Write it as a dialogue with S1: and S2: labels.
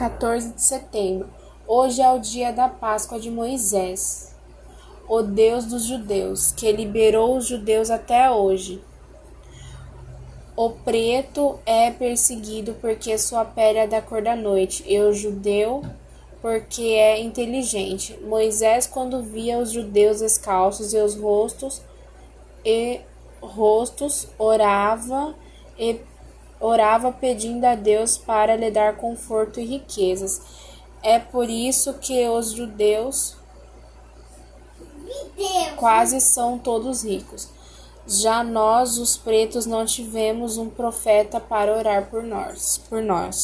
S1: 14 de setembro. Hoje é o dia da Páscoa de Moisés, o Deus dos judeus, que liberou os judeus até hoje. O preto é perseguido porque sua pele é da cor da noite, e o judeu porque é inteligente. Moisés, quando via os judeus descalços e os rostos e rostos, orava e orava pedindo a Deus para lhe dar conforto e riquezas. É por isso que os judeus quase são todos ricos. Já nós, os pretos, não tivemos um profeta para orar por nós, por nós.